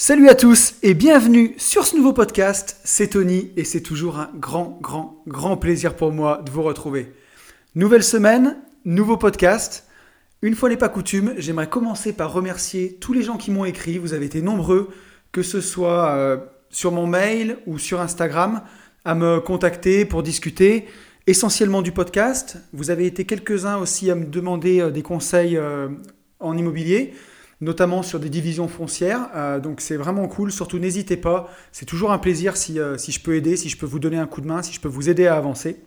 Salut à tous et bienvenue sur ce nouveau podcast. C'est Tony et c'est toujours un grand, grand, grand plaisir pour moi de vous retrouver. Nouvelle semaine, nouveau podcast. Une fois n'est pas coutume, j'aimerais commencer par remercier tous les gens qui m'ont écrit. Vous avez été nombreux, que ce soit euh, sur mon mail ou sur Instagram, à me contacter pour discuter essentiellement du podcast. Vous avez été quelques-uns aussi à me demander euh, des conseils euh, en immobilier notamment sur des divisions foncières. Euh, donc c'est vraiment cool. Surtout n'hésitez pas. C'est toujours un plaisir si, euh, si, je peux aider, si je peux vous donner un coup de main, si je peux vous aider à avancer.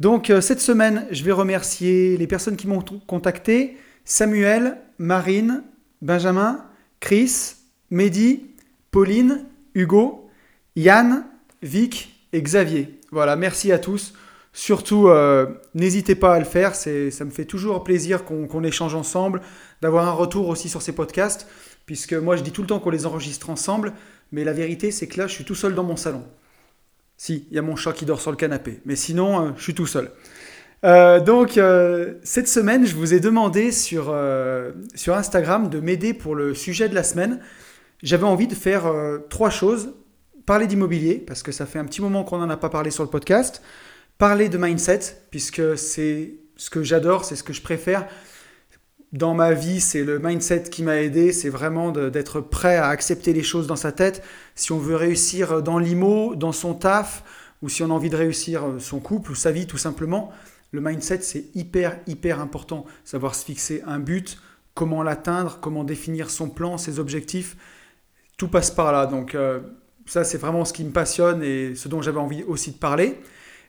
Donc euh, cette semaine, je vais remercier les personnes qui m'ont contacté. Samuel, Marine, Benjamin, Chris, Mehdi, Pauline, Hugo, Yann, Vic et Xavier. Voilà, merci à tous. Surtout, n'hésitez pas à le faire, ça me fait toujours plaisir qu'on échange ensemble, d'avoir un retour aussi sur ces podcasts, puisque moi je dis tout le temps qu'on les enregistre ensemble, mais la vérité c'est que là je suis tout seul dans mon salon. Si, il y a mon chat qui dort sur le canapé, mais sinon euh, je suis tout seul. Euh, donc euh, cette semaine je vous ai demandé sur, sur Instagram de m'aider pour le sujet de la semaine. J'avais envie de faire trois choses. Parler d'immobilier, parce que ça fait un petit moment qu'on n'en a pas parlé sur le podcast. Parler de mindset, puisque c'est ce que j'adore, c'est ce que je préfère dans ma vie, c'est le mindset qui m'a aidé, c'est vraiment d'être prêt à accepter les choses dans sa tête. Si on veut réussir dans l'IMO, dans son taf, ou si on a envie de réussir son couple ou sa vie tout simplement, le mindset c'est hyper hyper important. Savoir se fixer un but, comment l'atteindre, comment définir son plan, ses objectifs, tout passe par là. Donc euh, ça c'est vraiment ce qui me passionne et ce dont j'avais envie aussi de parler.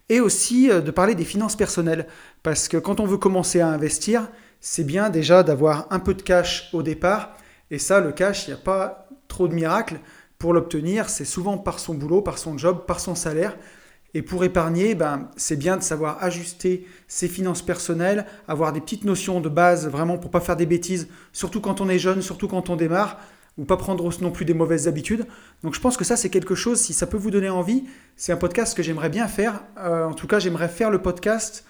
Et aussi euh, de parler des finances personnelles. Parce que quand on veut commencer à investir, c'est bien déjà d'avoir un peu de cash au départ. Et ça, le cash, il n'y a pas trop de miracles. Pour l'obtenir, c'est souvent par son boulot, par son job, par son salaire. Et pour épargner, ben, c'est bien de savoir ajuster ses finances personnelles, avoir des petites notions de base vraiment pour pas faire des bêtises, surtout quand on est jeune, surtout quand on démarre, ou pas prendre non plus des mauvaises habitudes. Donc je pense que ça c'est quelque chose, si ça peut vous donner envie, c'est un podcast que j'aimerais bien faire. Euh, en tout cas, j'aimerais faire le podcast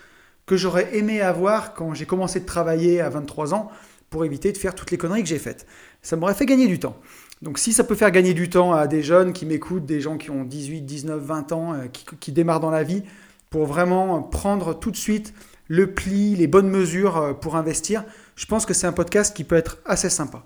que j'aurais aimé avoir quand j'ai commencé de travailler à 23 ans pour éviter de faire toutes les conneries que j'ai faites. Ça m'aurait fait gagner du temps. Donc si ça peut faire gagner du temps à des jeunes qui m'écoutent, des gens qui ont 18, 19, 20 ans, euh, qui, démarrent dans la vie, pour vraiment prendre tout de suite le pli, les bonnes mesures euh, pour investir, je pense que c'est un podcast qui peut être assez sympa.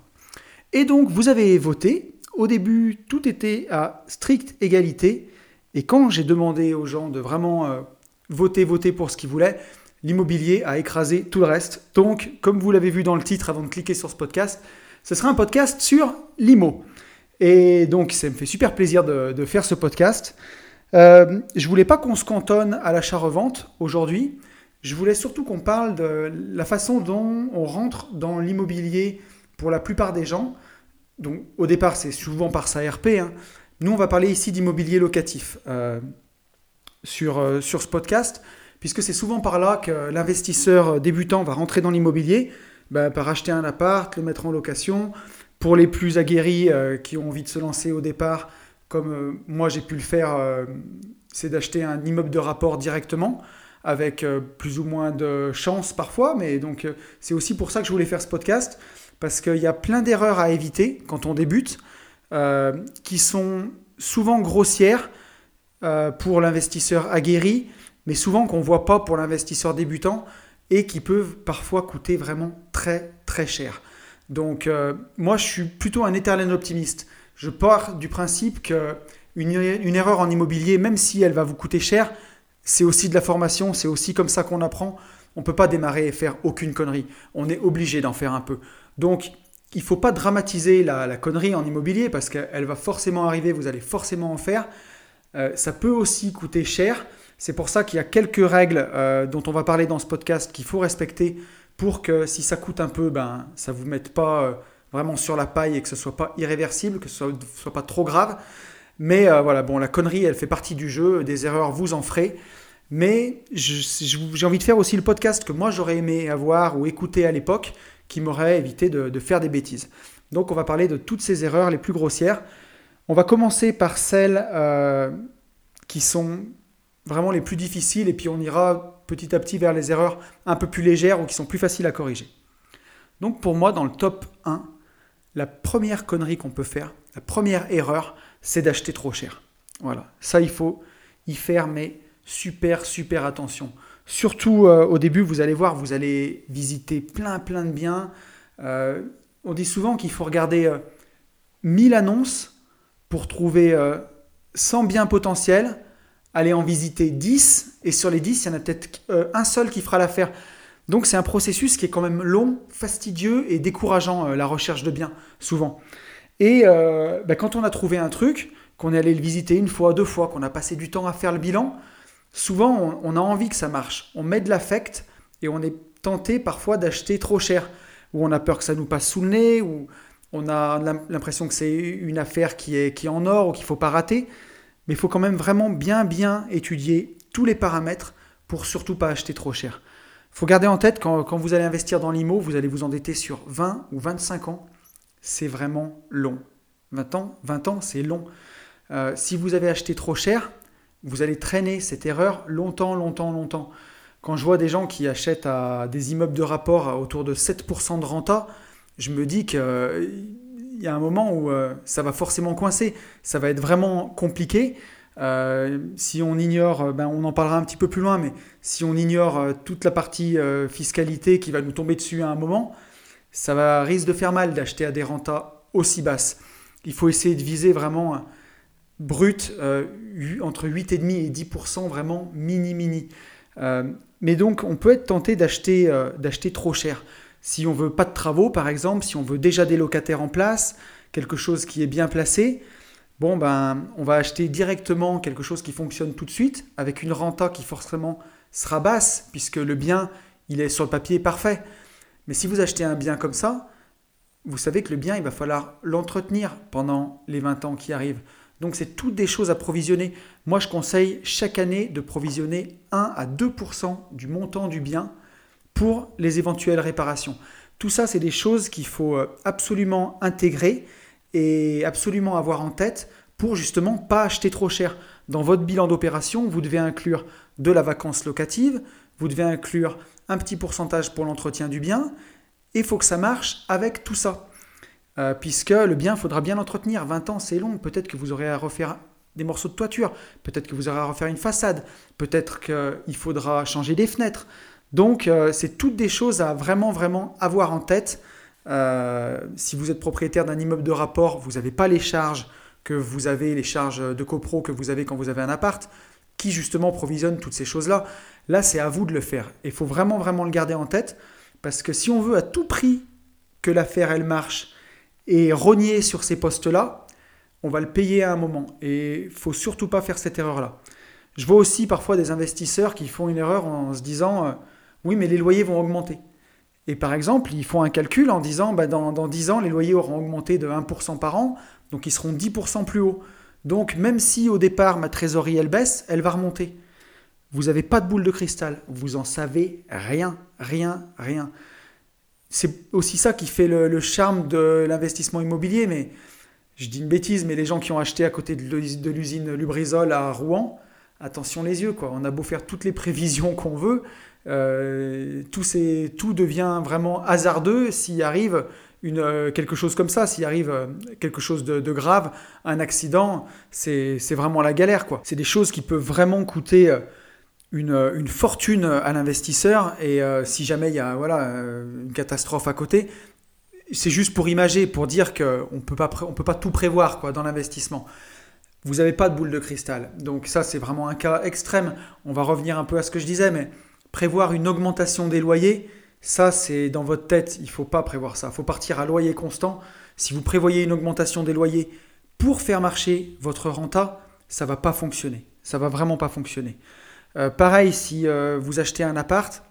Et donc vous avez voté. Au début, tout était à stricte égalité. Et quand j'ai demandé aux gens de vraiment euh, voter, voter pour ce qu'ils voulaient, l'immobilier a écrasé tout le reste. Donc, comme vous l'avez vu dans le titre avant de cliquer sur ce podcast, ce sera un podcast sur l'IMO. Et donc, ça me fait super plaisir de, faire ce podcast. Euh, je voulais pas qu'on se cantonne à l'achat-revente aujourd'hui. Je voulais surtout qu'on parle de la façon dont on rentre dans l'immobilier pour la plupart des gens. Donc, au départ, c'est souvent par sa RP. Hein. Nous, on va parler ici d'immobilier locatif euh, sur, euh, sur ce podcast puisque c'est souvent par là que l'investisseur débutant va rentrer dans l'immobilier, bah, par acheter un appart, le mettre en location. Pour les plus aguerris euh, qui ont envie de se lancer au départ, comme moi j'ai pu le faire, c'est d'acheter un immeuble de rapport directement, avec plus ou moins de chance parfois, mais donc c'est aussi pour ça que je voulais faire ce podcast, parce qu'il y a plein d'erreurs à éviter quand on débute, qui sont souvent grossières pour l'investisseur aguerri, mais souvent qu'on ne voit pas pour l'investisseur débutant et qui peuvent parfois coûter vraiment très très cher. Donc euh, moi je suis plutôt un éternel optimiste. Je pars du principe que une, erreur en immobilier, même si elle va vous coûter cher, c'est aussi de la formation, c'est aussi comme ça qu'on apprend. On ne peut pas démarrer et faire aucune connerie. On est obligé d'en faire un peu. Donc il ne faut pas dramatiser la, connerie en immobilier parce qu'elle va forcément arriver, vous allez forcément en faire. Euh, ça peut aussi coûter cher. C'est pour ça qu'il y a quelques règles euh, dont on va parler dans ce podcast qu'il faut respecter pour que si ça coûte un peu, ben, ça ne vous mette pas euh, vraiment sur la paille et que ce ne soit pas irréversible, que ce ne soit, pas trop grave. Mais voilà, bon, la connerie, elle fait partie du jeu, des erreurs, vous en ferez. Mais j'ai envie de faire aussi le podcast que moi j'aurais aimé avoir ou écouter à l'époque qui m'aurait évité de, faire des bêtises. Donc on va parler de toutes ces erreurs les plus grossières. On va commencer par celles qui sont vraiment les plus difficiles, et puis on ira petit à petit vers les erreurs un peu plus légères ou qui sont plus faciles à corriger. Donc pour moi, dans le top 1, la première connerie qu'on peut faire, la première erreur, c'est d'acheter trop cher. Voilà, ça il faut y faire, mais super, super attention. Surtout euh, au début, vous allez voir, vous allez visiter plein, plein de biens. Euh, on dit souvent qu'il faut regarder 1000 annonces pour trouver 100 biens potentiels, aller en visiter 10, et sur les 10, il y en a peut-être un seul qui fera l'affaire. Donc c'est un processus qui est quand même long, fastidieux et décourageant, euh, la recherche de biens, souvent. Et euh, bah, quand on a trouvé un truc, qu'on est allé le visiter une fois, deux fois, qu'on a passé du temps à faire le bilan, souvent on, a envie que ça marche. On met de l'affect et on est tenté parfois d'acheter trop cher, ou on a peur que ça nous passe sous le nez, ou on a l'impression que c'est une affaire qui est, qui est en or ou qu'il ne faut pas rater. Mais il faut quand même vraiment bien, bien étudier tous les paramètres pour surtout pas acheter trop cher faut garder en tête quand, quand vous allez investir dans l'IMO, vous allez vous endetter sur 20 ou 25 ans. C'est vraiment long. 20 ans, 20 ans, c'est long. Euh, si vous avez acheté trop cher, vous allez traîner cette erreur longtemps, longtemps, longtemps. Quand je vois des gens qui achètent des immeubles de rapport autour de 7% de renta, je me dis qu'il y a un moment où euh, ça va forcément coincer. Ça va être vraiment compliqué. Euh, si on ignore, euh, ben on en parlera un petit peu plus loin, mais si on ignore euh, toute la partie fiscalité qui va nous tomber dessus à un moment, ça va risque de faire mal d'acheter à des rentas aussi basses. Il faut essayer de viser vraiment brut entre 8,5 et 10% vraiment mini mini. mais donc on peut être tenté d'acheter d'acheter trop cher. Si on veut pas de travaux par exemple, si on veut déjà des locataires en place, quelque chose qui est bien placé, bon, ben, on va acheter directement quelque chose qui fonctionne tout de suite, avec une renta qui forcément sera basse, puisque le bien, il est sur le papier parfait. Mais si vous achetez un bien comme ça, vous savez que le bien, il va falloir l'entretenir pendant les 20 ans qui arrivent. Donc c'est toutes des choses à provisionner. Moi, je conseille chaque année de provisionner 1 à 2% du montant du bien pour les éventuelles réparations. Tout ça, c'est des choses qu'il faut euh, absolument intégrer et absolument avoir en tête pour justement pas acheter trop cher. Dans votre bilan d'opération, vous devez inclure de la vacance locative, vous devez inclure un petit pourcentage pour l'entretien du bien, et il faut que ça marche avec tout ça. Euh, puisque le bien, faudra bien l'entretenir. 20 ans, c'est long. Peut-être que vous aurez à refaire des morceaux de toiture, peut-être que vous aurez à refaire une façade, peut-être qu'il faudra changer des fenêtres. Donc, euh, c'est toutes des choses à vraiment, vraiment avoir en tête euh, si vous êtes propriétaire d'un immeuble de rapport, vous n'avez pas les charges que vous avez, les charges de copro que vous avez quand vous avez un appart, qui justement provisionne toutes ces choses-là. Là, c'est à vous de le faire. Il faut vraiment, vraiment le garder en tête, parce que si on veut à tout prix que l'affaire, elle marche, et rogner sur ces postes-là, on va le payer à un moment. Et il faut surtout pas faire cette erreur-là. Je vois aussi parfois des investisseurs qui font une erreur en se disant, euh, oui, mais les loyers vont augmenter. Et par exemple, ils font un calcul en disant, bah, dans, dans 10 ans, les loyers auront augmenté de 1% par an, donc ils seront 10% plus hauts. Donc même si au départ ma trésorerie elle baisse, elle va remonter. Vous n'avez pas de boule de cristal, vous en savez rien, rien, rien. C'est aussi ça qui fait le, charme de l'investissement immobilier, mais je dis une bêtise, mais les gens qui ont acheté à côté de l'usine Lubrizol à Rouen, attention les yeux, quoi. On a beau faire toutes les prévisions qu'on veut, euh, tout, tout, devient vraiment hasardeux s'il arrive une, euh, quelque chose comme ça, s'il arrive euh, quelque chose de, grave, un accident, c'est vraiment la galère. quoi. C'est des choses qui peuvent vraiment coûter une, une fortune à l'investisseur et si jamais il y a voilà, une catastrophe à côté, c'est juste pour imager, pour dire qu'on ne peut pas tout prévoir quoi, dans l'investissement. Vous n'avez pas de boule de cristal. Donc ça, c'est vraiment un cas extrême. On va revenir un peu à ce que je disais, mais prévoir une augmentation des loyers, ça c'est dans votre tête, il ne faut pas prévoir ça. Il faut partir à loyer constant. Si vous prévoyez une augmentation des loyers pour faire marcher votre renta, ça va pas fonctionner. Ça va vraiment pas fonctionner. Euh, pareil, si euh, vous achetez un appart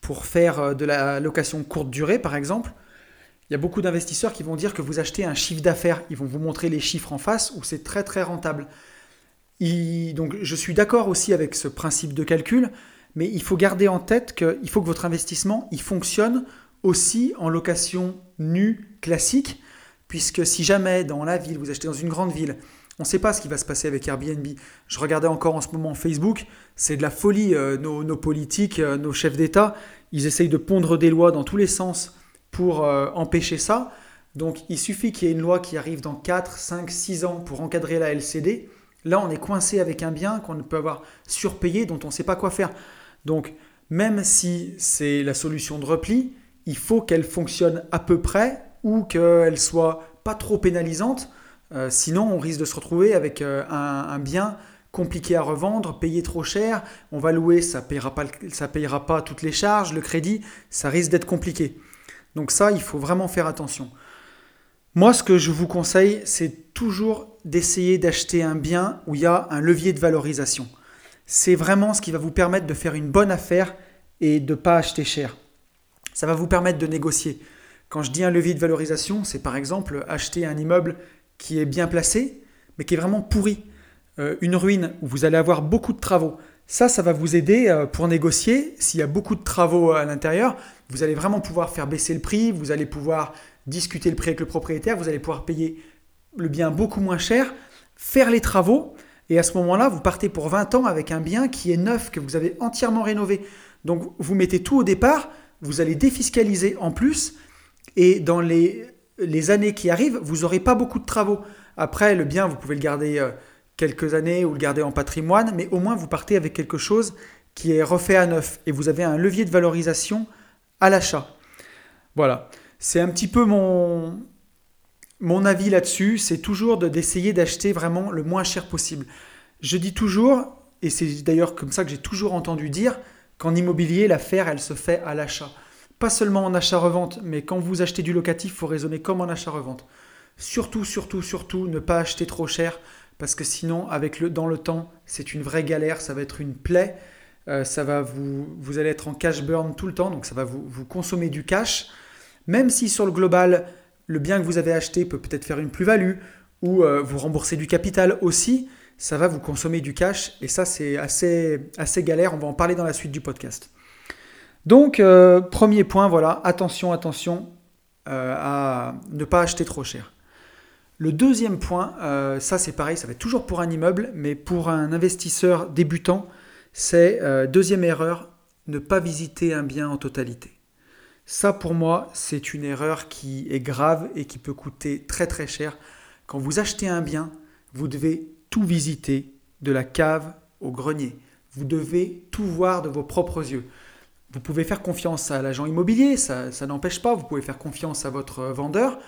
pour faire euh, de la location courte durée, par exemple, il y a beaucoup d'investisseurs qui vont dire que vous achetez un chiffre d'affaires. Ils vont vous montrer les chiffres en face où c'est très très rentable. donc je suis d'accord aussi avec ce principe de calcul, mais il faut garder en tête qu'il faut que votre investissement il fonctionne aussi en location nue classique, puisque si jamais dans la ville, vous achetez dans une grande ville, on ne sait pas ce qui va se passer avec Airbnb. Je regardais encore en ce moment Facebook, c'est de la folie. Euh, nos, politiques, euh, nos chefs d'État, ils essayent de pondre des lois dans tous les sens pour euh, empêcher ça. Donc il suffit qu'il y ait une loi qui arrive dans 4, 5, 6 ans pour encadrer la LCD. Là, on est coincé avec un bien qu'on peut avoir surpayé, dont on ne sait pas quoi faire. Donc, même si c'est la solution de repli, il faut qu'elle fonctionne à peu près ou qu'elle soit pas trop pénalisante. Euh, sinon, on risque de se retrouver avec euh, un, bien compliqué à revendre, payé trop cher. On va louer, ça ne payera, payera pas toutes les charges, le crédit, ça risque d'être compliqué. Donc ça, il faut vraiment faire attention. Moi, ce que je vous conseille, c'est toujours d'essayer d'acheter un bien où il y a un levier de valorisation. C'est vraiment ce qui va vous permettre de faire une bonne affaire et de ne pas acheter cher. Ça va vous permettre de négocier. Quand je dis un levier de valorisation, c'est par exemple acheter un immeuble qui est bien placé, mais qui est vraiment pourri. Euh, une ruine où vous allez avoir beaucoup de travaux. Ça, ça va vous aider euh, pour négocier. S'il y a beaucoup de travaux à l'intérieur, vous allez vraiment pouvoir faire baisser le prix, vous allez pouvoir discuter le prix avec le propriétaire, vous allez pouvoir payer le bien beaucoup moins cher, faire les travaux, et à ce moment-là, vous partez pour 20 ans avec un bien qui est neuf, que vous avez entièrement rénové. Donc vous mettez tout au départ, vous allez défiscaliser en plus, et dans les, les années qui arrivent, vous n'aurez pas beaucoup de travaux. Après, le bien, vous pouvez le garder euh, quelques années ou le garder en patrimoine, mais au moins vous partez avec quelque chose qui est refait à neuf, et vous avez un levier de valorisation à l'achat. Voilà. C'est un petit peu mon, mon avis là-dessus, c'est toujours d'essayer d'acheter vraiment le moins cher possible. Je dis toujours, et c'est d'ailleurs comme ça que j'ai toujours entendu dire, qu'en immobilier, l'affaire, elle se fait à l'achat. Pas seulement en achat-revente, mais quand vous achetez du locatif, il faut raisonner comme en achat-revente. Surtout, surtout, surtout, ne pas acheter trop cher, parce que sinon, avec le, dans le temps, c'est une vraie galère, ça va être une plaie, euh, ça va vous, vous allez être en cash burn tout le temps, donc ça va vous, consommer du cash. Même si sur le global, le bien que vous avez acheté peut peut-être faire une plus-value ou euh, vous rembourser du capital aussi, ça va vous consommer du cash et ça c'est assez, assez galère, on va en parler dans la suite du podcast. Donc euh, premier point, voilà, attention, attention euh, à ne pas acheter trop cher. Le deuxième point, ça c'est pareil, ça va être toujours pour un immeuble, mais pour un investisseur débutant, c'est deuxième erreur, ne pas visiter un bien en totalité. Ça, pour moi, c'est une erreur qui est grave et qui peut coûter très très cher. Quand vous achetez un bien, vous devez tout visiter, de la cave au grenier. Vous devez tout voir de vos propres yeux. Vous pouvez faire confiance à l'agent immobilier, ça, n'empêche pas, vous pouvez faire confiance à votre vendeur,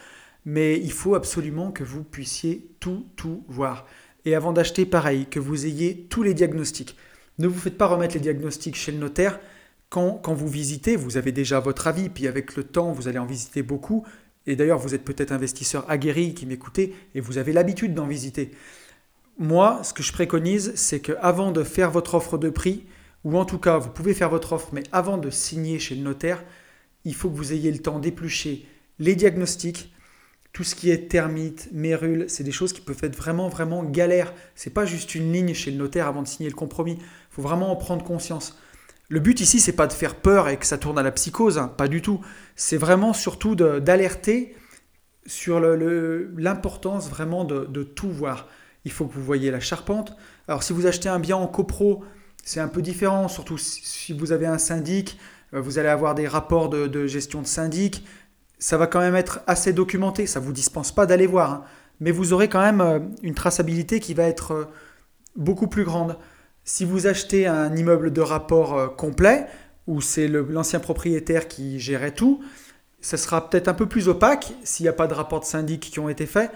mais il faut absolument que vous puissiez tout, tout voir. Et avant d'acheter, pareil, que vous ayez tous les diagnostics. Ne vous faites pas remettre les diagnostics chez le notaire, quand, vous visitez, vous avez déjà votre avis, puis avec le temps, vous allez en visiter beaucoup. Et d'ailleurs, vous êtes peut-être investisseur aguerri qui m'écoutez et vous avez l'habitude d'en visiter. Moi, ce que je préconise, c'est qu'avant de faire votre offre de prix, ou en tout cas, vous pouvez faire votre offre, mais avant de signer chez le notaire, il faut que vous ayez le temps d'éplucher les diagnostics, tout ce qui est termites, mérules, c'est des choses qui peuvent être vraiment, vraiment galères. C'est pas juste une ligne chez le notaire avant de signer le compromis. Il faut vraiment en prendre conscience. Le but ici, c'est pas de faire peur et que ça tourne à la psychose, hein, pas du tout. C'est vraiment surtout d'alerter sur l'importance vraiment de, tout voir. Il faut que vous voyez la charpente. Alors si vous achetez un bien en copro, c'est un peu différent, surtout si vous avez un syndic, euh, vous allez avoir des rapports de, gestion de syndic. Ça va quand même être assez documenté, ça ne vous dispense pas d'aller voir. Hein. Mais vous aurez quand même euh, une traçabilité qui va être euh, beaucoup plus grande. Si vous achetez un immeuble de rapport complet, où c'est l'ancien propriétaire qui gérait tout, ça sera peut-être un peu plus opaque s'il n'y a pas de rapport de syndic qui ont été faits.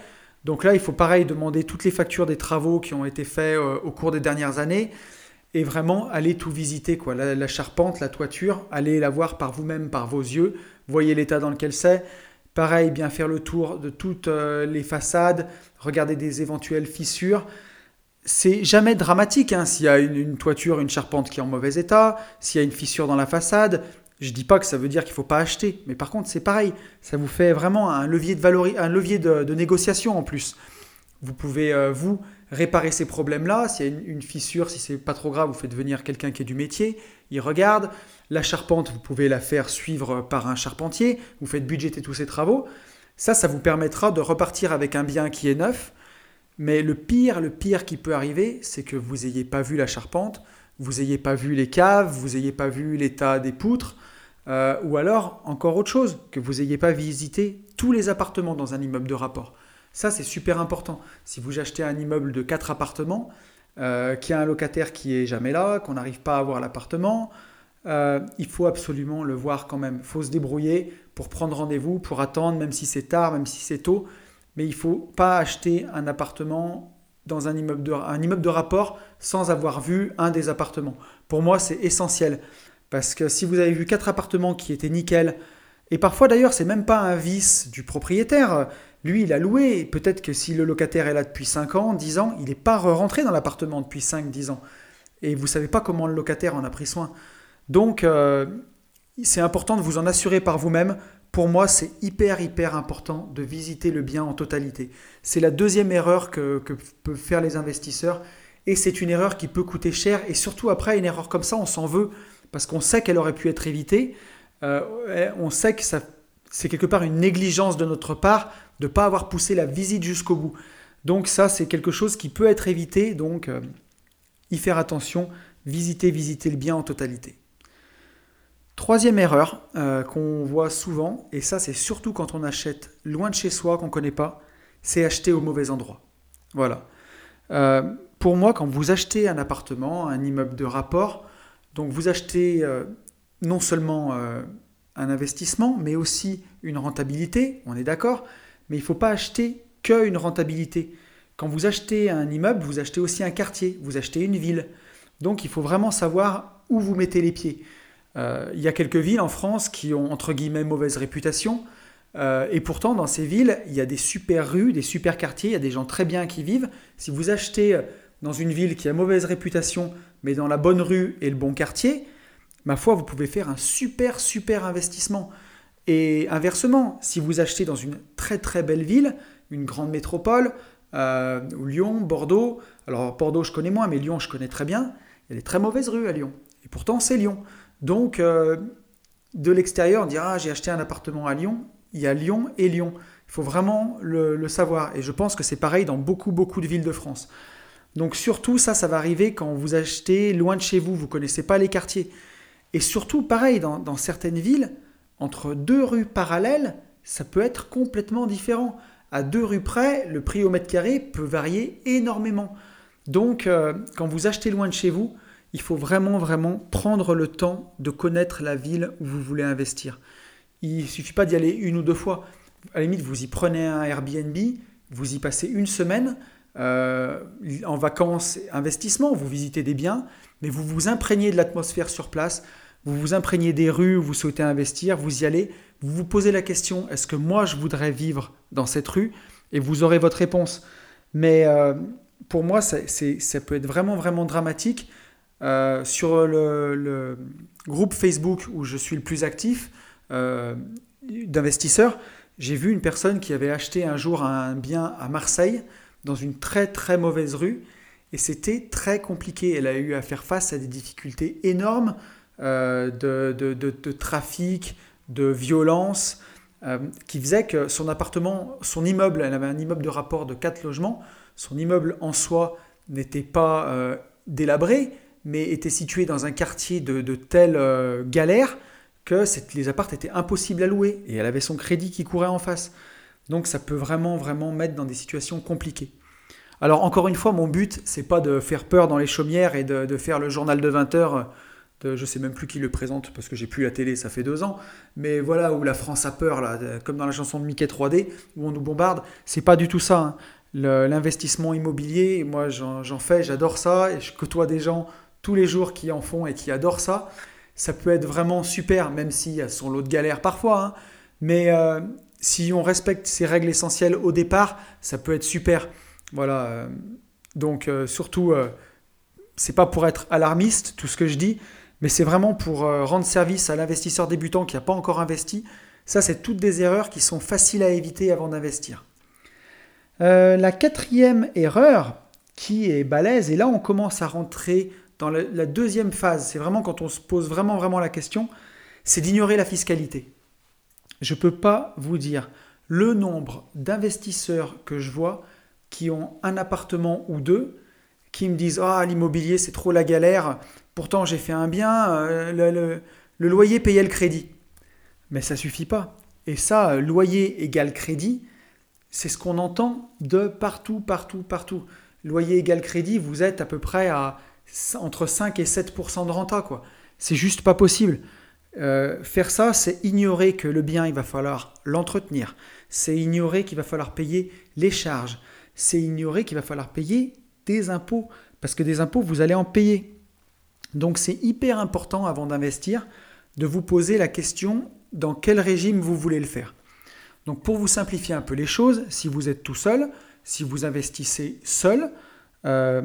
Donc là, il faut pareil demander toutes les factures des travaux qui ont été faits au cours des dernières années et vraiment aller tout visiter, quoi. La, charpente, la toiture, allez la voir par vous-même, par vos yeux, voyez l'état dans lequel c'est. Pareil, bien faire le tour de toutes euh, les façades, regarder des éventuelles fissures c'est jamais dramatique hein, s'il y a une, toiture, une charpente qui est en mauvais état, s'il y a une fissure dans la façade. Je dis pas que ça veut dire qu'il faut pas acheter, mais par contre c'est pareil, ça vous fait vraiment un levier de, un levier de, négociation en plus. Vous pouvez euh, vous réparer ces problèmes-là. S'il y a une, fissure, si c'est pas trop grave, vous faites venir quelqu'un qui est du métier, il regarde. La charpente, vous pouvez la faire suivre par un charpentier. Vous faites budgéter tous ces travaux. Ça, ça vous permettra de repartir avec un bien qui est neuf, mais le pire, le pire qui peut arriver, c'est que vous n'ayez pas vu la charpente, vous n'ayez pas vu les caves, vous n'ayez pas vu l'état des poutres, Euh, ou alors, encore autre chose, que vous n'ayez pas visité tous les appartements dans un immeuble de rapport. Ça, c'est super important. Si vous achetez un immeuble de 4 appartements, euh, qui a un locataire qui est jamais là, qu'on n'arrive pas à voir l'appartement, euh, il faut absolument le voir quand même. Il faut se débrouiller pour prendre rendez-vous, pour attendre, même si c'est tard, même si c'est tôt. Mais il ne faut pas acheter un appartement dans un immeuble, de, un immeuble de rapport sans avoir vu un des appartements. Pour moi, c'est essentiel. Parce que si vous avez vu quatre appartements qui étaient nickel, et parfois d'ailleurs, c'est même pas un vice du propriétaire. Lui, il a loué. Peut-être que si le locataire est là depuis 5 ans, 10 ans, il n'est pas rentré dans l'appartement depuis 5-10 ans. Et vous ne savez pas comment le locataire en a pris soin. Donc, euh, c'est important de vous en assurer par vous-même. Pour moi, c'est hyper, hyper important de visiter le bien en totalité. C'est la deuxième erreur que, peuvent faire les investisseurs. Et c'est une erreur qui peut coûter cher. Et surtout, après, une erreur comme ça, on s'en veut parce qu'on sait qu'elle aurait pu être évitée. Euh, on sait que c'est quelque part une négligence de notre part de ne pas avoir poussé la visite jusqu'au bout. Donc ça, c'est quelque chose qui peut être évité. Donc, euh, y faire attention. Visiter, visiter le bien en totalité. Troisième erreur euh, qu'on voit souvent, et ça c'est surtout quand on achète loin de chez soi, qu'on ne connaît pas, c'est acheter au mauvais endroit. Voilà. Euh, pour moi, quand vous achetez un appartement, un immeuble de rapport, donc vous achetez non seulement un investissement, mais aussi une rentabilité, on est d'accord, mais il ne faut pas acheter qu'une rentabilité. Quand vous achetez un immeuble, vous achetez aussi un quartier, vous achetez une ville. Donc il faut vraiment savoir où vous mettez les pieds. Euh, il y a quelques villes en France qui ont entre guillemets mauvaise réputation. Euh, et pourtant, dans ces villes, il y a des super rues, des super quartiers, il y a des gens très bien qui vivent. Si vous achetez euh, dans une ville qui a mauvaise réputation, mais dans la bonne rue et le bon quartier, ma foi, vous pouvez faire un super, super investissement. Et inversement, si vous achetez dans une très, très belle ville, une grande métropole, Lyon, Bordeaux, alors Bordeaux, je connais moins, mais Lyon, je connais très bien, il y a des très mauvaises rues à Lyon. Et pourtant, c'est Lyon. Donc, euh, de l'extérieur, on dira ah, j'ai acheté un appartement à Lyon. Il y a Lyon et Lyon. Il faut vraiment le, savoir. Et je pense que c'est pareil dans beaucoup, beaucoup de villes de France. Donc, surtout, ça, ça va arriver quand vous achetez loin de chez vous, vous ne connaissez pas les quartiers. Et surtout, pareil, dans, certaines villes, entre deux rues parallèles, ça peut être complètement différent. À deux rues près, le prix au mètre carré peut varier énormément. Donc, euh, quand vous achetez loin de chez vous, il faut vraiment, vraiment prendre le temps de connaître la ville où vous voulez investir. Il ne suffit pas d'y aller une ou deux fois. À la limite, vous y prenez un Airbnb, vous y passez une semaine euh, en vacances, investissement, vous visitez des biens, mais vous vous imprégnez de l'atmosphère sur place, vous vous imprégnez des rues vous souhaitez investir, vous y allez, vous vous posez la question, est-ce que moi je voudrais vivre dans cette rue? Et vous aurez votre réponse. Mais euh, pour moi, ça, ça peut être vraiment, vraiment dramatique. Euh, sur le, groupe Facebook où je suis le plus actif euh, d'investisseurs, j'ai vu une personne qui avait acheté un jour un bien à Marseille dans une très très mauvaise rue. Et c'était très compliqué. Elle a eu à faire face à des difficultés énormes euh, de, de, de, trafic, de violence, qui faisait que son appartement, son immeuble, elle avait un immeuble de rapport de 4 logements, son immeuble en soi n'était pas délabré, mais était situé dans un quartier de, de telle euh, galère que les appartes étaient impossibles à louer et elle avait son crédit qui courait en face. Donc ça peut vraiment vraiment mettre dans des situations compliquées. Alors encore une fois, mon but c'est pas de faire peur dans les chaumières et de, faire le journal de 20 heures. De, je sais même plus qui le présente parce que j'ai plus la télé, ça fait deux ans. Mais voilà où la France a peur là, comme dans la chanson de Mickey 3D où on nous bombarde. C'est pas du tout ça. Hein. L'investissement immobilier, moi j'en fais, j'adore ça et je côtoie des gens tous les jours qui en font et qui adorent ça, ça peut être vraiment super, même s'il y a son lot de galères parfois. Hein. Mais euh, si on respecte ces règles essentielles au départ, ça peut être super. Voilà. Euh, donc euh, surtout, c'est pas pour être alarmiste tout ce que je dis, mais c'est vraiment pour rendre service à l'investisseur débutant qui n'a pas encore investi. Ça, c'est toutes des erreurs qui sont faciles à éviter avant d'investir. la quatrième erreur qui est balèze, et là on commence à rentrer dans la, deuxième phase, c'est vraiment quand on se pose vraiment, vraiment la question, c'est d'ignorer la fiscalité. Je ne peux pas vous dire le nombre d'investisseurs que je vois qui ont un appartement ou deux, qui me disent Ah, l'immobilier, c'est trop la galère, pourtant j'ai fait un bien, euh, le loyer payait le crédit. Mais ça suffit pas. Et ça, loyer égale crédit, c'est ce qu'on entend de partout, partout, partout. Loyer égale crédit, vous êtes à peu près à entre 5 et 7% de renta. quoi. C'est juste pas possible. Euh, faire ça, c'est ignorer que le bien, il va falloir l'entretenir. C'est ignorer qu'il va falloir payer les charges. C'est ignorer qu'il va falloir payer des impôts. Parce que des impôts, vous allez en payer. Donc c'est hyper important avant d'investir de vous poser la question dans quel régime vous voulez le faire. Donc pour vous simplifier un peu les choses, si vous êtes tout seul, si vous investissez seul, euh,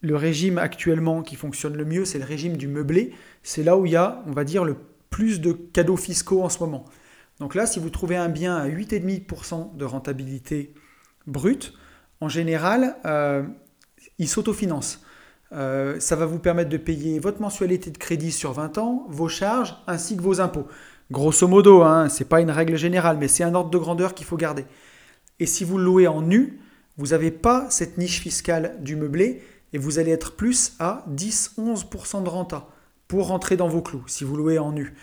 le régime actuellement qui fonctionne le mieux, c'est le régime du meublé. C'est là où il y a, on va dire, le plus de cadeaux fiscaux en ce moment. Donc là, si vous trouvez un bien à 8,5% de rentabilité brute, en général, euh, il s'autofinance. Euh, ça va vous permettre de payer votre mensualité de crédit sur 20 ans, vos charges ainsi que vos impôts. Grosso modo, hein, ce n'est pas une règle générale, mais c'est un ordre de grandeur qu'il faut garder. Et si vous le louez en nu, vous n'avez pas cette niche fiscale du meublé et vous allez être plus à 10-11% de renta pour rentrer dans vos clous si vous louez en nu.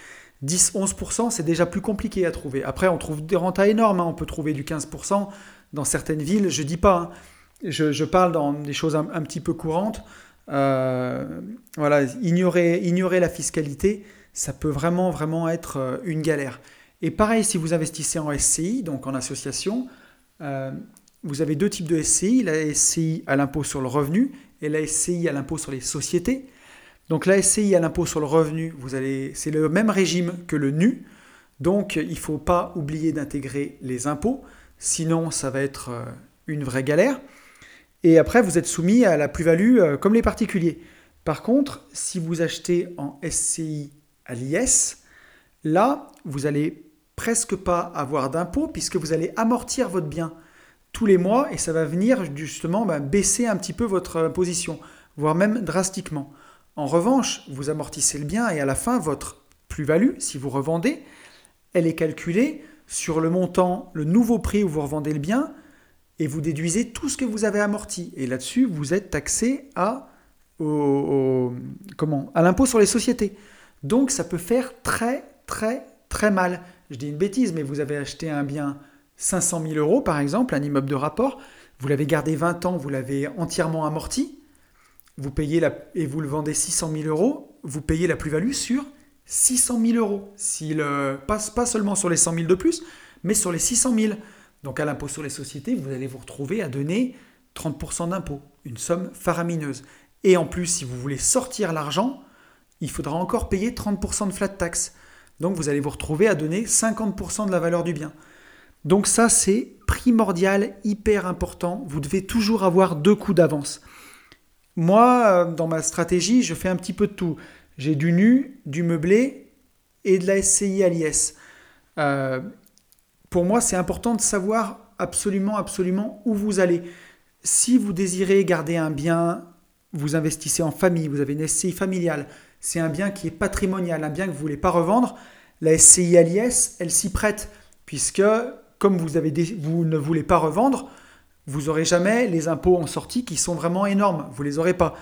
10-11%, c'est déjà plus compliqué à trouver. Après, on trouve des rentas énormes. Hein. On peut trouver du 15% dans certaines villes. Je dis pas. Hein. Je, parle dans des choses un, petit peu courantes. Euh, voilà, ignorer, ignorer la fiscalité, ça peut vraiment, vraiment être euh, une galère. Et pareil, si vous investissez en SCI, donc en association, euh, vous avez deux types de SCI, la SCI à l'impôt sur le revenu et la SCI à l'impôt sur les sociétés. Donc la SCI à l'impôt sur le revenu, vous allez, c'est le même régime que le NU, donc il ne faut pas oublier d'intégrer les impôts, sinon ça va être une vraie galère. Et après, vous êtes soumis à la plus-value comme les particuliers. Par contre, si vous achetez en SCI à l'IS, là, vous allez presque pas avoir d'impôt puisque vous allez amortir votre bien tous les mois et ça va venir justement bah, baisser un petit peu votre position, voire même drastiquement. En revanche, vous amortissez le bien et à la fin, votre plus-value, si vous revendez, elle est calculée sur le montant, le nouveau prix où vous revendez le bien, et vous déduisez tout ce que vous avez amorti. Et là-dessus, vous êtes taxé à, à l'impôt sur les sociétés. Donc ça peut faire très très très mal. Je dis une bêtise, mais vous avez acheté un bien 500 000 euros par exemple, un immeuble de rapport, vous l'avez gardé 20 ans, vous l'avez entièrement amorti, vous payez la, et vous le vendez 600 000 euros, vous payez la plus-value sur 600 000 euros. S'il passe pas seulement sur les 100 000 de plus, mais sur les 600 000. Donc à l'impôt sur les sociétés, vous allez vous retrouver à donner 30% d'impôt, une somme faramineuse. Et en plus, si vous voulez sortir l'argent, il faudra encore payer 30% de flat tax. Donc vous allez vous retrouver à donner 50% de la valeur du bien. Donc ça, c'est primordial, hyper important. Vous devez toujours avoir deux coups d'avance. Moi, euh, dans ma stratégie, je fais un petit peu de tout. J'ai du nu, du meublé et de la SCI à l'IS. Euh, pour moi, c'est important de savoir absolument, absolument où vous allez. Si vous désirez garder un bien, vous investissez en famille, vous avez une SCI familiale, c'est un bien qui est patrimonial, un bien que vous ne voulez pas revendre, la SCI l'IS, elle s'y prête, puisque comme vous ne voulez pas revendre, vous n'aurez jamais les impôts en sortie qui sont vraiment énormes, vous ne les aurez pas.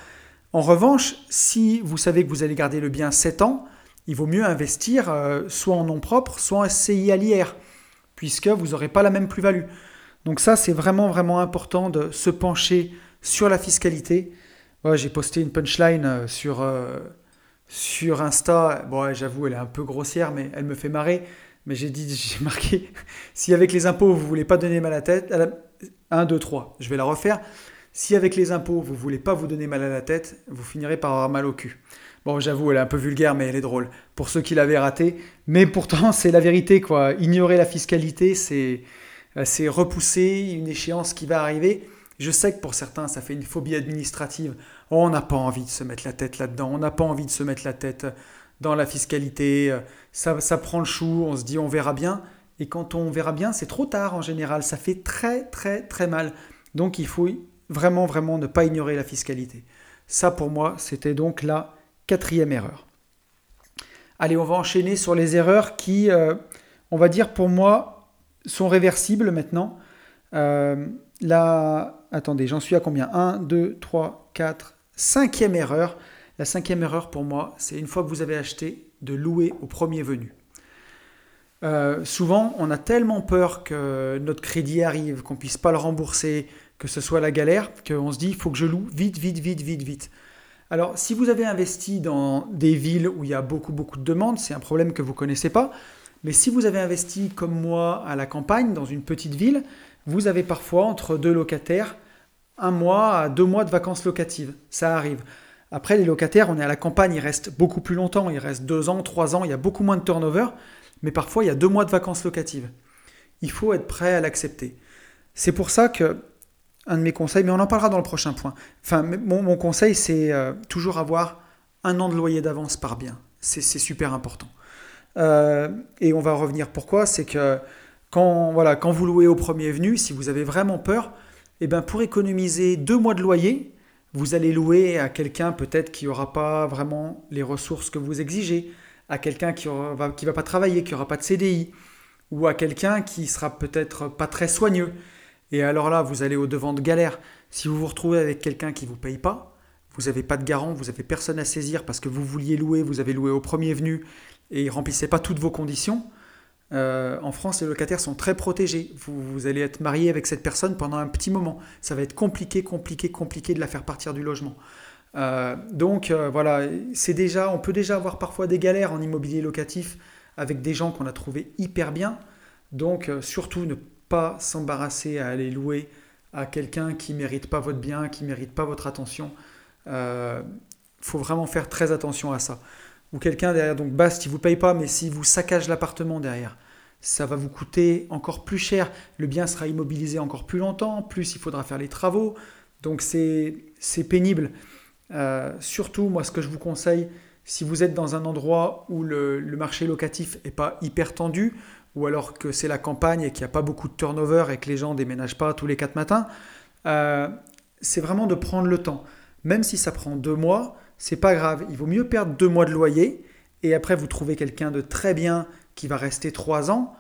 En revanche, si vous savez que vous allez garder le bien 7 ans, il vaut mieux investir euh, soit en nom propre, soit en SCI à l'IR, puisque vous n'aurez pas la même plus-value. Donc ça, c'est vraiment, vraiment important de se pencher sur la fiscalité. J'ai posté une punchline euh, sur... Euh, sur Insta, bon, j'avoue, elle est un peu grossière, mais elle me fait marrer. Mais j'ai dit, j'ai marqué, si avec les impôts, vous voulez pas donner mal à la tête, 1, 2, 3, je vais la refaire. Si avec les impôts, vous voulez pas vous donner mal à la tête, vous finirez par avoir mal au cul. Bon, j'avoue, elle est un peu vulgaire, mais elle est drôle. Pour ceux qui l'avaient raté. Mais pourtant, c'est la vérité, quoi. Ignorer la fiscalité, c'est, c'est repousser une échéance qui va arriver. Je sais que pour certains, ça fait une phobie administrative. Oh, on n'a pas envie de se mettre la tête là-dedans, on n'a pas envie de se mettre la tête dans la fiscalité, ça, ça prend le chou, on se dit on verra bien. Et quand on verra bien, c'est trop tard en général, ça fait très très très mal. Donc il faut vraiment vraiment ne pas ignorer la fiscalité. Ça pour moi, c'était donc la quatrième erreur. Allez, on va enchaîner sur les erreurs qui, euh, on va dire pour moi, sont réversibles maintenant. Euh. Attendez, j'en suis à combien? 1, 2, 3, 4, cinquième erreur. La cinquième erreur pour moi, c'est une fois que vous avez acheté, de louer au premier venu. Euh, souvent, on a tellement peur que notre crédit arrive, qu'on puisse pas le rembourser, que ce soit la galère, qu'on se dit il faut que je loue vite, vite, vite, vite, vite. Alors, si vous avez investi dans des villes où il y a beaucoup, beaucoup de demandes, c'est un problème que vous connaissez pas. Mais si vous avez investi comme moi à la campagne, dans une petite ville, vous avez parfois entre deux locataires un mois à deux mois de vacances locatives. Ça arrive. Après, les locataires, on est à la campagne, ils restent beaucoup plus longtemps, ils restent deux ans, trois ans, il y a beaucoup moins de turnover mais parfois il y a deux mois de vacances locatives. Il faut être prêt à l'accepter. C'est pour ça que un de mes conseils, mais on en parlera dans le prochain point. Enfin, mon, conseil, c'est euh, toujours avoir un an de loyer d'avance par bien. C'est super important. Euh, et on va revenir pourquoi? C'est que quand, voilà, quand vous louez au premier venu, si vous avez vraiment peur, eh ben pour économiser deux mois de loyer, vous allez louer à quelqu'un peut-être qui n'aura pas vraiment les ressources que vous exigez, à quelqu'un qui ne va, va pas travailler, qui n'aura pas de CDI, ou à quelqu'un qui sera peut-être pas très soigneux. Et alors là, vous allez au devant de galère. Si vous vous retrouvez avec quelqu'un qui ne vous paye pas, vous n'avez pas de garant, vous n'avez personne à saisir parce que vous vouliez louer, vous avez loué au premier venu et il remplissait pas toutes vos conditions. Euh, en France, les locataires sont très protégés. Vous, allez être marié avec cette personne pendant un petit moment. Ça va être compliqué, compliqué, compliqué de la faire partir du logement. Euh, donc euh, voilà, c'est déjà, on peut déjà avoir parfois des galères en immobilier locatif avec des gens qu'on a trouvés hyper bien. Donc surtout ne pas s'embarrasser à aller louer à quelqu'un qui mérite pas votre bien, qui mérite pas votre attention. Il faut vraiment faire très attention à ça. Ou quelqu'un derrière, donc Bast, il vous paye pas, mais si vous saccage l'appartement derrière, ça va vous coûter encore plus cher. Le bien sera immobilisé encore plus longtemps, plus il faudra faire les travaux. Donc c'est pénible. Euh, surtout, moi, ce que je vous conseille, si vous êtes dans un endroit où le, marché locatif n'est pas hyper tendu, ou alors que c'est la campagne et qu'il n'y a pas beaucoup de turnover et que les gens déménagent pas tous les quatre matins, euh, c'est vraiment de prendre le temps. Même si ça prend deux mois, c'est pas grave. Il vaut mieux perdre deux mois de loyer et après vous trouvez quelqu'un de très bien qui va rester trois ans.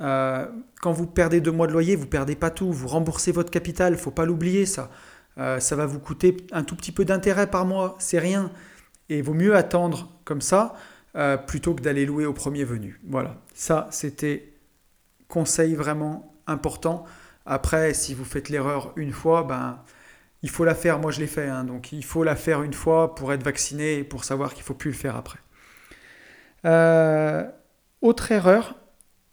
Euh, quand vous perdez deux mois de loyer, vous perdez pas tout. Vous remboursez votre capital, faut pas l'oublier ça. Euh, ça va vous coûter un tout petit peu d'intérêt par mois, c'est rien. Et il vaut mieux attendre comme ça euh, plutôt que d'aller louer au premier venu. Voilà, ça c'était conseil vraiment important. Après, si vous faites l'erreur une fois, ben, il faut la faire. Moi, je l'ai fait. Hein. donc, il faut la faire une fois pour être vacciné et pour savoir qu'il ne faut plus le faire après. Euh, autre erreur,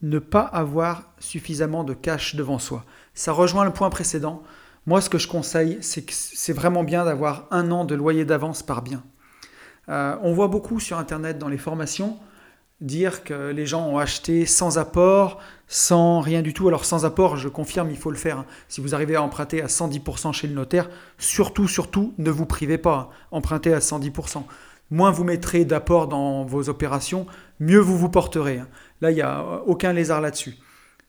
ne pas avoir suffisamment de cash devant soi. Ça rejoint le point précédent. Moi, ce que je conseille, c'est que c'est vraiment bien d'avoir un an de loyer d'avance par bien. Euh, on voit beaucoup sur Internet dans les formations dire que les gens ont acheté sans apport, sans rien du tout. Alors sans apport, je confirme, il faut le faire. Si vous arrivez à emprunter à 110% chez le notaire, surtout, surtout, ne vous privez pas. Empruntez à 110%. Moins vous mettrez d'apport dans vos opérations, mieux vous vous porterez. Là, il n'y a aucun lézard là-dessus.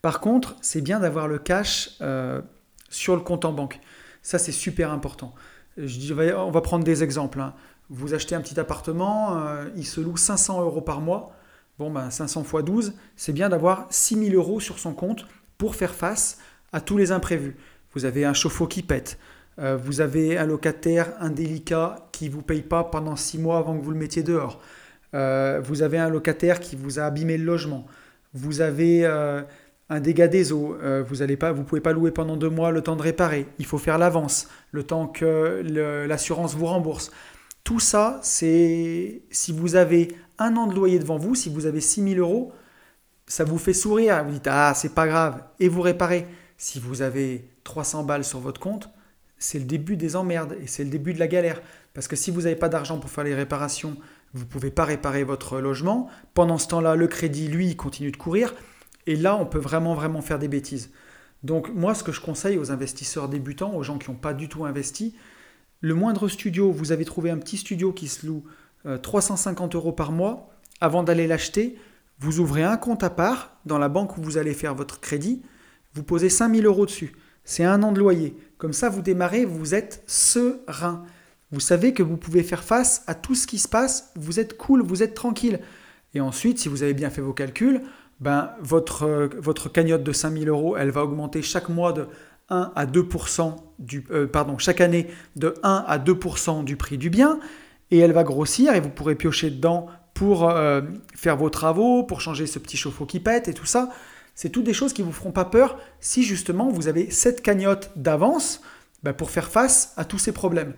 Par contre, c'est bien d'avoir le cash euh, sur le compte en banque. Ça, c'est super important. On va prendre des exemples. Hein. Vous achetez un petit appartement, euh, il se loue 500 euros par mois. Bon, ben 500 x 12, c'est bien d'avoir 6000 euros sur son compte pour faire face à tous les imprévus. Vous avez un chauffe-eau qui pète, euh, vous avez un locataire indélicat qui ne vous paye pas pendant 6 mois avant que vous le mettiez dehors, euh, vous avez un locataire qui vous a abîmé le logement, vous avez un dégât des eaux, vous ne pouvez pas louer pendant deux mois le temps de réparer. Il faut faire l'avance, le temps que l'assurance vous rembourse. Tout ça, c'est si vous avez un an de loyer devant vous, si vous avez 6 000 euros, ça vous fait sourire. Vous dites ah c'est pas grave et vous réparez. Si vous avez 300 balles sur votre compte, c'est le début des emmerdes et c'est le début de la galère. Parce que si vous n'avez pas d'argent pour faire les réparations, vous ne pouvez pas réparer votre logement. Pendant ce temps-là, le crédit, lui, continue de courir. Et là, on peut vraiment, vraiment faire des bêtises. Donc moi, ce que je conseille aux investisseurs débutants, aux gens qui n'ont pas du tout investi, le moindre studio, vous avez trouvé un petit studio qui se loue 350 euh, euros par mois, avant d'aller l'acheter, vous ouvrez un compte à part dans la banque où vous allez faire votre crédit, vous posez 5000 euros dessus. C'est un an de loyer. Comme ça, vous démarrez, vous êtes serein. Vous savez que vous pouvez faire face à tout ce qui se passe, vous êtes cool, vous êtes tranquille. Et ensuite, si vous avez bien fait vos calculs, ben, votre, votre cagnotte de 5000 euros, elle va augmenter chaque mois de 1 à 2% du, euh, pardon, chaque année de 1 à 2% du prix du bien, et elle va grossir et vous pourrez piocher dedans pour euh, faire vos travaux, pour changer ce petit chauffe-eau qui pète et tout ça. C'est toutes des choses qui vous feront pas peur si justement vous avez cette cagnotte d'avance bah, pour faire face à tous ces problèmes.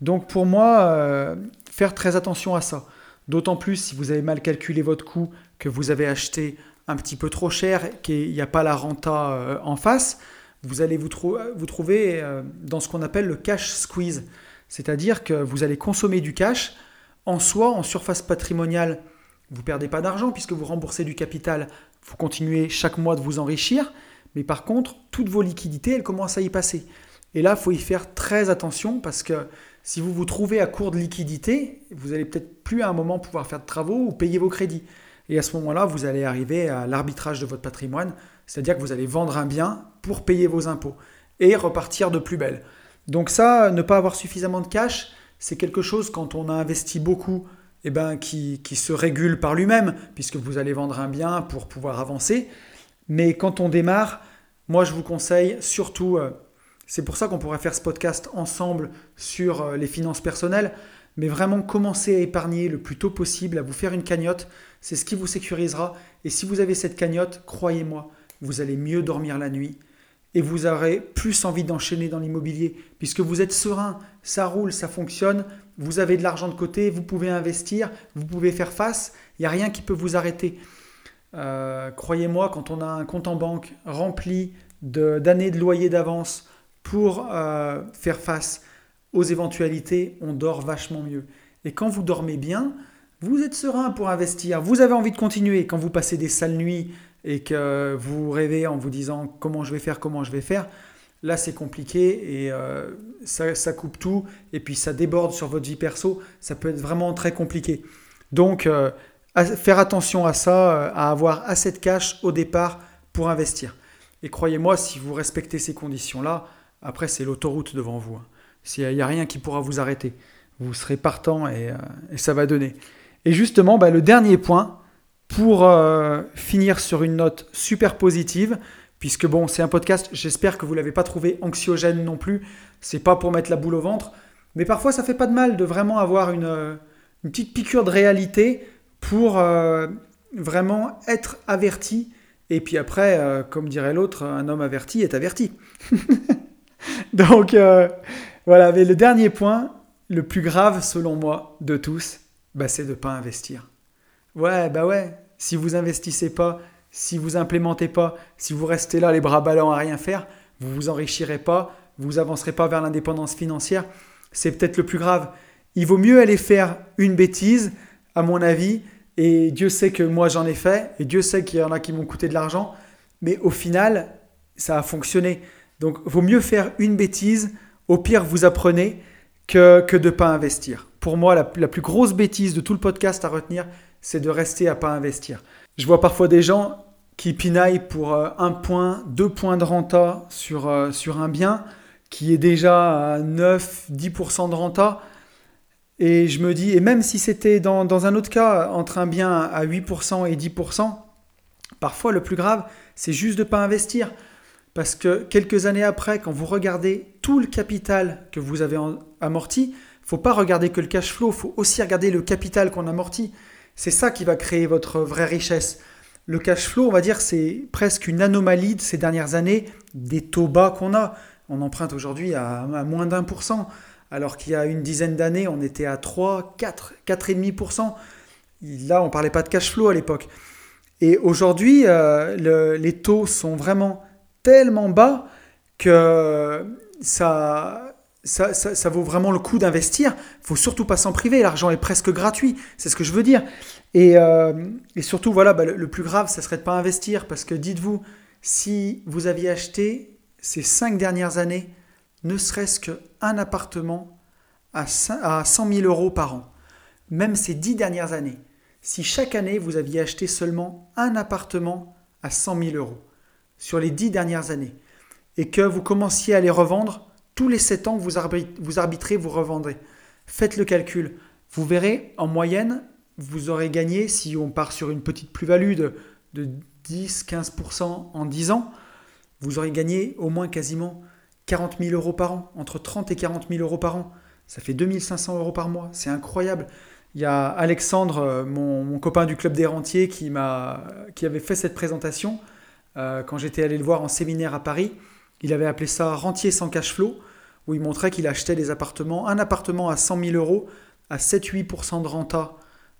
Donc pour moi, euh, faire très attention à ça. D'autant plus si vous avez mal calculé votre coût, que vous avez acheté un petit peu trop cher, qu'il n'y a pas la renta en face, vous allez vous, trouver euh, dans ce qu'on appelle le cash squeeze. C'est-à-dire que vous allez consommer du cash. En soi, en surface patrimoniale, vous perdez pas d'argent puisque vous remboursez du capital. Vous continuez chaque mois de vous enrichir. Mais par contre, toutes vos liquidités, elles commencent à y passer. Et là, il faut y faire très attention parce que si vous vous trouvez à court de liquidité, vous allez peut-être plus à un moment pouvoir faire de travaux ou payer vos crédits. Et à ce moment-là, vous allez arriver à l'arbitrage de votre patrimoine, c'est-à-dire que vous allez vendre un bien pour payer vos impôts et repartir de plus belle. Donc ça, ne pas avoir suffisamment de cash, c'est quelque chose quand on a investi beaucoup, eh ben, qui, qui se régule par lui-même, puisque vous allez vendre un bien pour pouvoir avancer. Mais quand on démarre, moi je vous conseille surtout euh, c'est pour ça qu'on pourrait faire ce podcast ensemble sur euh, les finances personnelles, mais vraiment commencer à épargner le plus tôt possible, à vous faire une cagnotte, c'est ce qui vous sécurisera. Et si vous avez cette cagnotte, croyez-moi, vous allez mieux dormir la nuit et vous aurez plus envie d'enchaîner dans l'immobilier, puisque vous êtes serein, ça roule, ça fonctionne, vous avez de l'argent de côté, vous pouvez investir, vous pouvez faire face, il n'y a rien qui peut vous arrêter. Euh, croyez-moi, quand on a un compte en banque rempli d'années de, de loyer d'avance, pour euh, faire face aux éventualités, on dort vachement mieux. Et quand vous dormez bien, vous êtes serein pour investir, vous avez envie de continuer. Quand vous passez des sales nuits et que vous rêvez en vous disant comment je vais faire, comment je vais faire, là c'est compliqué et euh, ça, coupe tout et puis ça déborde sur votre vie perso, ça peut être vraiment très compliqué. Donc euh, faire attention à ça, à avoir assez de cash au départ pour investir. Et croyez-moi, si vous respectez ces conditions-là, après, c'est l'autoroute devant vous. Hein. Il n'y a rien qui pourra vous arrêter. Vous serez partant et, euh, ça va donner. Et justement, bah, le dernier point, pour euh, finir sur une note super positive, puisque bon, c'est un podcast, j'espère que vous ne l'avez pas trouvé anxiogène non plus. C'est pas pour mettre la boule au ventre, mais parfois ça fait pas de mal de vraiment avoir une, euh, petite piqûre de réalité pour vraiment être averti. Et puis après, comme dirait l'autre, un homme averti est averti. Donc euh, voilà, mais le dernier point, le plus grave selon moi de tous, bah, c'est de ne pas investir. Ouais, bah ouais, si vous investissez pas, si vous implémentez pas, si vous restez là les bras ballants à rien faire, vous vous enrichirez pas, vous avancerez pas vers l'indépendance financière, c'est peut-être le plus grave. Il vaut mieux aller faire une bêtise, à mon avis, et Dieu sait que moi j'en ai fait, et Dieu sait qu'il y en a qui m'ont coûté de l'argent, mais au final, ça a fonctionné. Donc, vaut mieux faire une bêtise, au pire, vous apprenez, que, que de ne pas investir. Pour moi, la, plus grosse bêtise de tout le podcast à retenir, c'est de rester à pas investir. Je vois parfois des gens qui pinaillent pour euh, un point, deux points de renta sur, euh, sur un bien qui est déjà à 9-10% de renta. Et je me dis, et même si c'était dans, dans, un autre cas, entre un bien à 8% et 10%, parfois le plus grave, c'est juste de ne pas investir. Parce que quelques années après, quand vous regardez tout le capital que vous avez amorti, il faut pas regarder que le cash flow, il faut aussi regarder le capital qu'on amortit. C'est ça qui va créer votre vraie richesse. Le cash flow, on va dire, c'est presque une anomalie de ces dernières années des taux bas qu'on a. On emprunte aujourd'hui à, moins d'un pour cent, alors qu'il y a une dizaine d'années, on était à 3, 4, 4,5%. Là, on ne parlait pas de cash flow à l'époque. Et aujourd'hui, euh, les taux sont vraiment tellement bas que ça, ça, vaut vraiment le coup d'investir. Il faut surtout pas s'en priver. L'argent est presque gratuit. C'est ce que je veux dire. Et, euh, surtout, voilà, bah, le, plus grave, ça serait de pas investir. Parce que dites-vous, si vous aviez acheté ces cinq dernières années, ne serait-ce qu'un appartement à, à 100 000 euros par an, même ces dix dernières années, si chaque année vous aviez acheté seulement un appartement à 100 000 euros, sur les dix dernières années et que vous commenciez à les revendre, tous les sept ans, vous, arbitrez, vous revendrez. Faites le calcul. Vous verrez, en moyenne, vous aurez gagné, si on part sur une petite plus-value de, de 10-15% en 10 ans, vous aurez gagné au moins quasiment 40 000 euros par an, entre 30 et 40 000 euros par an. Ça fait 2500 euros par mois, c'est incroyable. Il y a Alexandre, mon, copain du club des rentiers, qui, qui avait fait cette présentation quand j'étais allé le voir en séminaire à Paris. Il avait appelé ça Rentier sans cash flow, où il montrait qu'il achetait des appartements, un appartement à 100 000 euros à 7-8% de renta,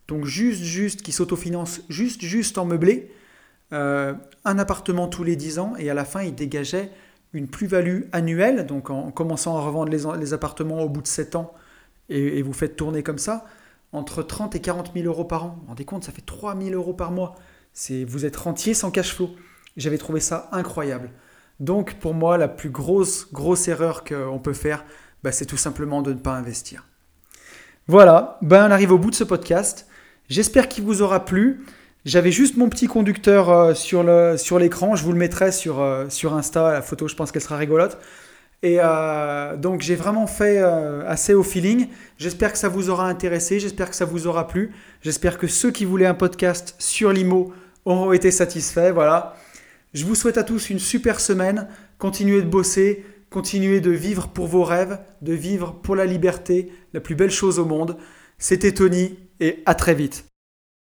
donc juste, juste, qui s'autofinance juste, juste en meublé, euh, un appartement tous les 10 ans, et à la fin, il dégageait une plus-value annuelle, donc en commençant à revendre les, appartements au bout de 7 ans, et, vous faites tourner comme ça, entre 30 et 40 000 euros par an. Vous vous rendez compte, ça fait 3 000 euros par mois. Vous êtes rentier sans cash flow. J'avais trouvé ça incroyable. Donc pour moi, la plus grosse, grosse erreur qu'on peut faire, bah, c'est tout simplement de ne pas investir. Voilà, ben on arrive au bout de ce podcast. J'espère qu'il vous aura plu. J'avais juste mon petit conducteur euh, sur, sur l'écran. Je vous le mettrai sur, euh, sur Insta. La photo, je pense qu'elle sera rigolote. Et euh, donc j'ai vraiment fait assez au feeling. J'espère que ça vous aura intéressé. J'espère que ça vous aura plu. J'espère que ceux qui voulaient un podcast sur l'IMO auront été satisfaits. Voilà. Je vous souhaite à tous une super semaine. Continuez de bosser. Continuez de vivre pour vos rêves, de vivre pour la liberté, la plus belle chose au monde. C'était Tony et à très vite.